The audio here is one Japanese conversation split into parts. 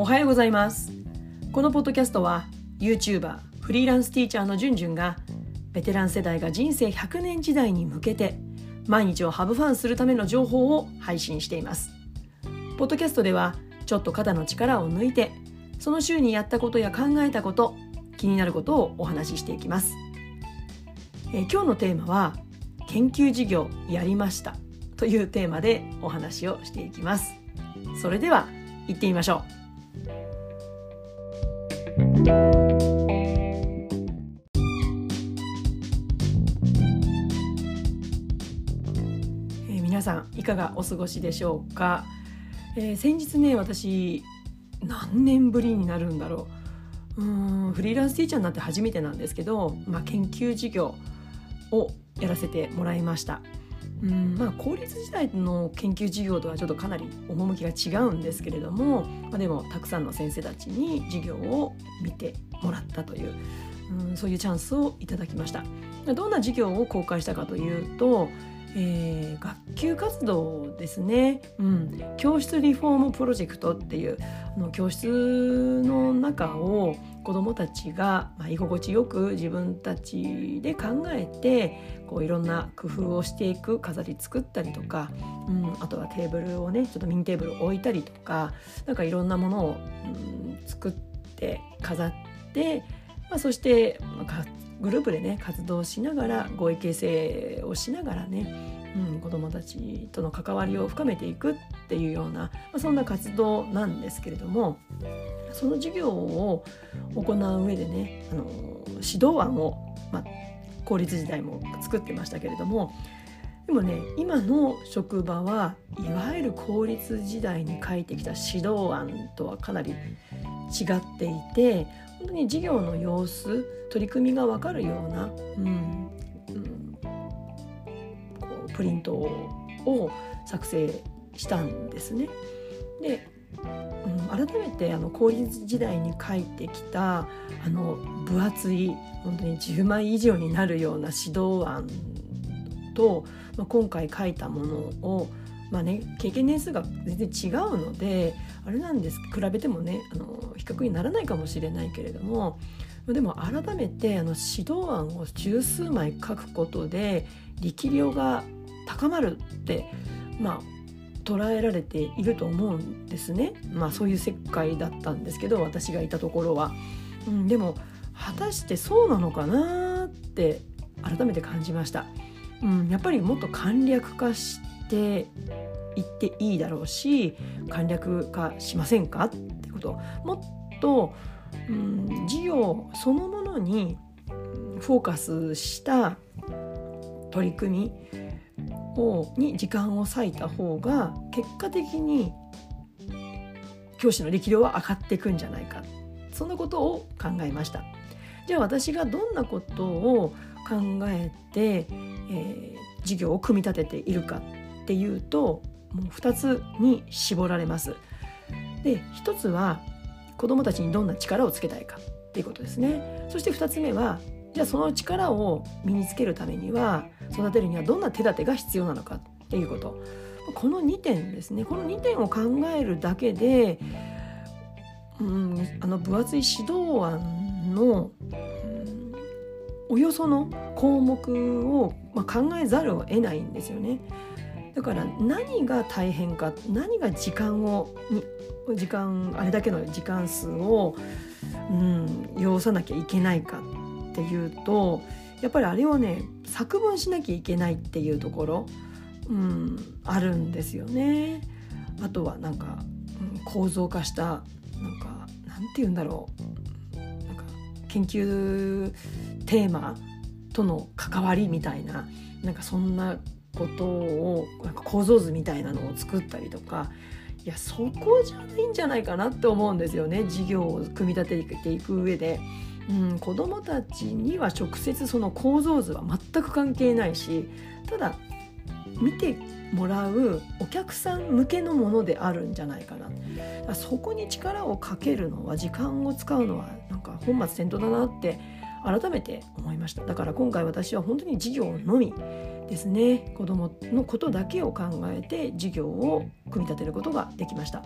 おはようございます。このポッドキャストは YouTuber フリーランスティーチャーのじゅんじゅんがベテラン世代が人生100年時代に向けて毎日をハブファンするための情報を配信しています。ポッドキャストではちょっと肩の力を抜いてその週にやったことや考えたこと気になることをお話ししていきます、えー今日のテーマは研究事業やりましたというテーマでお話をしていきます。それでは行ってみましょう、えー皆さんいかがお過ごしでしょうか、えー先日ね私何年ぶりになるんだろううーんフリーランスティーチャーになって初めてなんですけど、まあ、研究事業をやらせてもらいました。うんまあ、公立時代の研究授業とはちょっとかなり趣が違うんですけれども、まあ、でもたくさんの先生たちに授業を見てもらったという、うん、そういうチャンスをいただきました。どんな授業を公開したかというと、えー学級活動ですね、うん、教室リフォームプロジェクトっていうあの教室の中を子どもたちが、まあ、居心地よく自分たちで考えてこういろんな工夫をしていく飾り作ったりとか、うん、あとはテーブルをねちょっとミニテーブルを置いたりとかなんかいろんなものを、うん、作って飾って、まあ、そして、まあグループでね活動しながら合意形成をしながらね、うん、子どもたちとの関わりを深めていくっていうような、まあ、そんな活動なんですけれどもその授業を行う上でねあの指導案を、まあ、公立時代も作ってましたけれどもでもね今の職場はいわゆる公立時代に書いてきた指導案とはかなり違っていて本当に授業の様子取り組みが分かるような、うんうん、こうプリントを作成したんですね。でうん、改めてあの公立時代に書いてきたあの分厚い本当に10枚以上になるような指導案と、まあ、今回書いたものを、まあね、経験年数が全然違うのであれなんです比べてもねあの比較にならないかもしれないけれどもでも改めてあの指導案を十数枚書くことで力量が高まるってまあ捉えられていると思うんですね。まあそういう世界だったんですけど私がいたところは。うん、でも果たしてそうなのかなって改めて感じました。うん、やっぱりもっと簡略化していっていいだろうし簡略化しませんかってこと。もっと、うん、事業そのものにフォーカスした取り組みをに時間を割いた方が結果的に教師の力量は上がっていくんじゃないか。そんなことを考えました。じゃあ私がどんなことを考えて、えー授業を組み立てているか。っていうともう2つに絞られます。で1つは子どもたちにどんな力をつけたいかっていうことですね。そして2つ目はじゃあその力を身につけるためには育てるにはどんな手立てが必要なのかっていうこと。この2点ですね。この2点を考えるだけで、うん、あの分厚い指導案の、うんおよその項目を、まあ、考えざるを得ないんですよね。だから何が大変か何が時間を時間あれだけの時間数を、うん、要さなきゃいけないかっていうとやっぱりあれをね作文しなきゃいけないっていうところ、うん、あるんですよね。あとはなんか、うん、構造化したなんかなんて言うんだろうなんか研究テーマとの関わりみたいななんかそんなことをなんか構造図みたいなのを作ったりとかいやそこじゃないんじゃないかなって思うんですよね事業を組み立てていく上で。うん、子どもたちには直接その構造図は全く関係ないしただ見てもらうお客さん向けのものであるんじゃないかなそこに力をかけるのは時間を使うのはなんか本末転倒だなって改めて思いました。だから今回私は本当に事業のみですね。子どものことだけを考えて事業を組み立てることができました。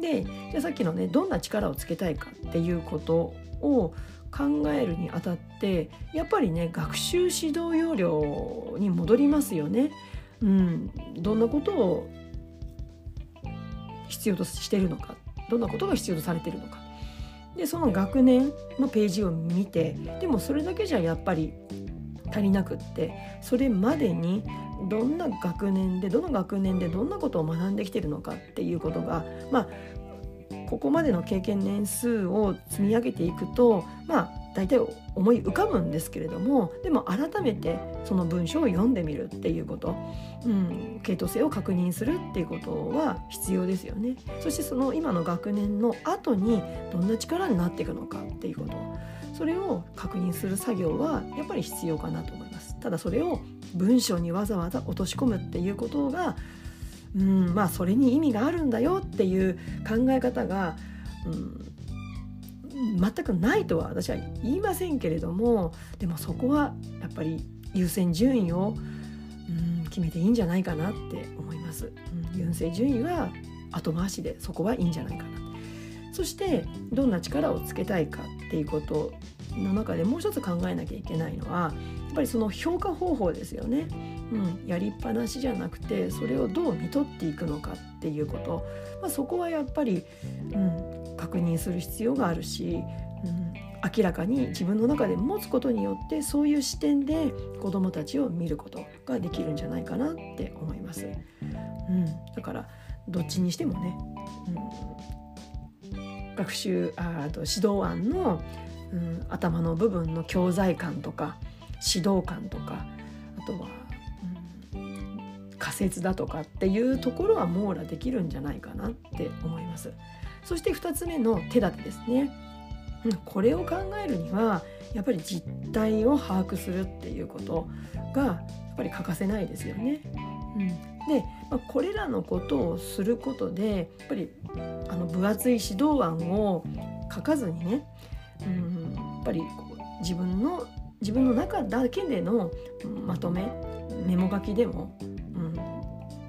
でじゃさっきのねどんな力をつけたいかっていうことを考えるにあたってやっぱりね学習指導要領に戻りますよね。うん、どんなことを必要としてるのか。どんなことが必要とされてるのか。でその学年のページを見てでもそれだけじゃやっぱり足りなくってそれまでにどんな学年でどの学年でどんなことを学んできてるのかっていうことがまあここまでの経験年数を積み上げていくとまあ大体思い浮かぶんですけれどもでも改めてその文章を読んでみるっていうこと、うん、系統性を確認するっていうことは必要ですよね。そしてその今の学年の後にどんな力になっていくのかっていうことそれを確認する作業はやっぱり必要かなと思います。ただそれを文章にわざわざ落とし込むっていうことがうんまあそれに意味があるんだよっていう考え方が、うん、全くないとは私は言いませんけれどもでもそこはやっぱり優先順位を、うん、決めていいんじゃないかなって思います。うん、優先順位は後回しでそこはいいんじゃないかな。そしてどんな力をつけたいかっていうことの中でもう一つ考えなきゃいけないのはやっぱりその評価方法ですよね。うん、やりっぱなしじゃなくてそれをどう見とっていくのかっていうこと、まあ、そこはやっぱり、うん、確認する必要があるし、うん、明らかに自分の中で持つことによってそういう視点で子どもたちを見ることができるんじゃないかなって思います。うん、だからどっちにしてもね、うん、学習あと指導案の、うん、頭の部分の教材感とか指導感とかあとはうん仮説だとかっていうところは網羅できるんじゃないかなって思います。そして2つ目の手立てですね。これを考えるにはやっぱり実態を把握するっていうことがやっぱり欠かせないですよね。うん、で、まあ、これらのことをすることでやっぱりあの分厚い指導案を書かずにね、うん、やっぱり自分の自分の中だけでのまとめメモ書きでも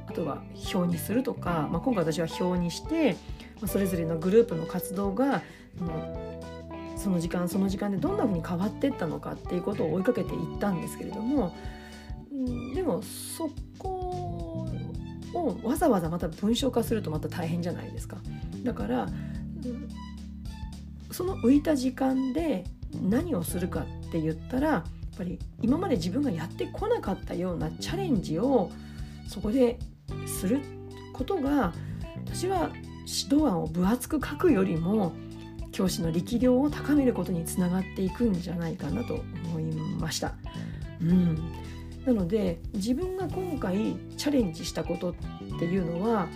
あとは表にするとか、まあ、今回私は表にして、まあ、それぞれのグループの活動がその時間その時間でどんなふうに変わっていったのかっていうことを追いかけていったんですけれどもでもそこをわざわざまた文章化するとまた大変じゃないですか。だからその浮いた時間で何をするかって言ったらやっぱり今まで自分がやってこなかったようなチャレンジをそこですることが私は指導案を分厚く書くよりも教師の力量を高めることにつながっていくんじゃないかなと思いました。うん、なので自分が今回チャレンジしたことっていうのは、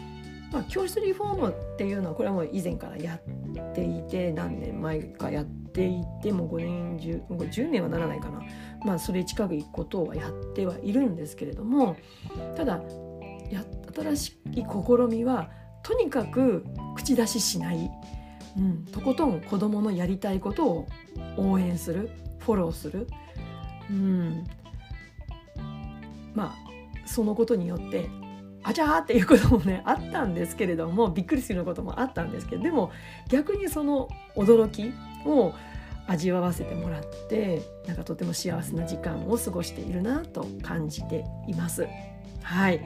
まあ、教室リフォームっていうのはこれはもう以前からやっていて何年前かやっていてもう5年 10, 10年はならないかなまあそれ近くいことはやってはいるんですけれどもただや新しい試みはとにかく口出ししない、うん、とことん子どものやりたいことを応援する。フォローする、うん、まあそのことによってあちゃーっていうこともねあったんですけれどもびっくりするようなこともあったんですけどでも逆にその驚きを味わわせてもらってなんかとても幸せな時間を過ごしているなと感じています。はい、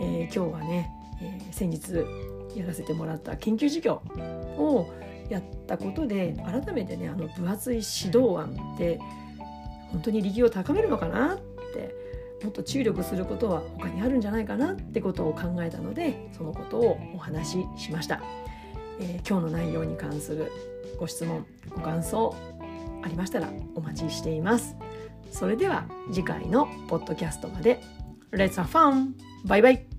えー、今日はね、えー、先日やらせてもらった研究授業をやったことで改めてねあの分厚い指導案って本当に力を高めるのかなってもっと注力することは他にあるんじゃないかなってことを考えたのでそのことをお話ししました、えー、今日の内容に関するご質問ご感想ありましたらお待ちしています。それでは次回のポッドキャストまで。Let's have fun! バイバイ。